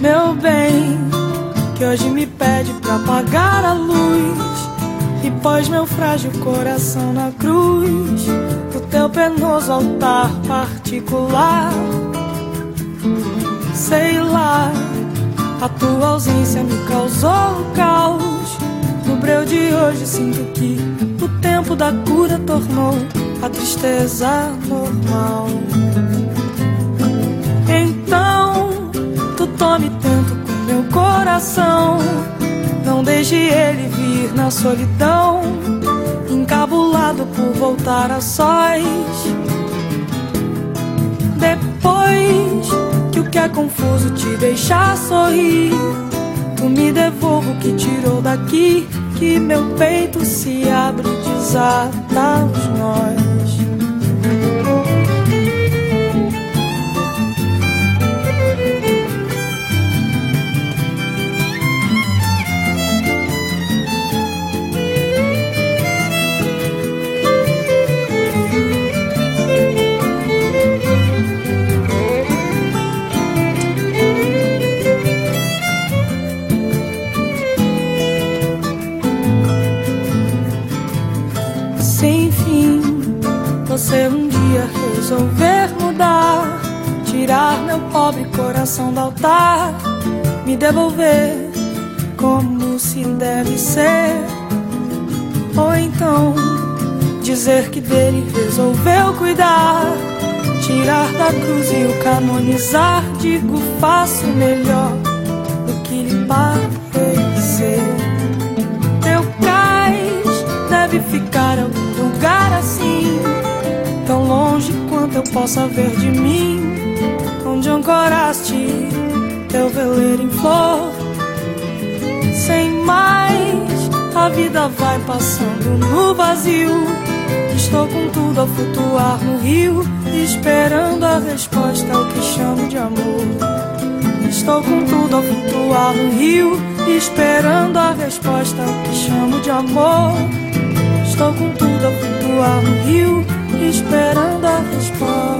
meu bem, que hoje me pede pra apagar a luz e pôs meu frágil coração na cruz, o teu penoso altar particular. Sei lá, a tua ausência me causou caos. No breu de hoje sinto que o tempo da cura tornou a tristeza normal. Coração. Não deixe ele vir na solidão, encabulado por voltar a sós. Depois que o que é confuso te deixar sorrir, tu me devolvo o que tirou daqui, que meu peito se abre e desata os nós. Você um dia resolver mudar, tirar meu pobre coração do altar, me devolver como se deve ser, ou então dizer que dele resolveu cuidar, tirar da cruz e o canonizar, digo faço melhor possa ver de mim, onde ancoraste teu veleiro em flor. Sem mais, a vida vai passando no vazio. Estou com tudo a flutuar no rio, esperando a resposta ao que chamo de amor. Estou com tudo a flutuar no rio, esperando a resposta ao que chamo de amor. Estou com tudo a flutuar no rio esperando a resposta.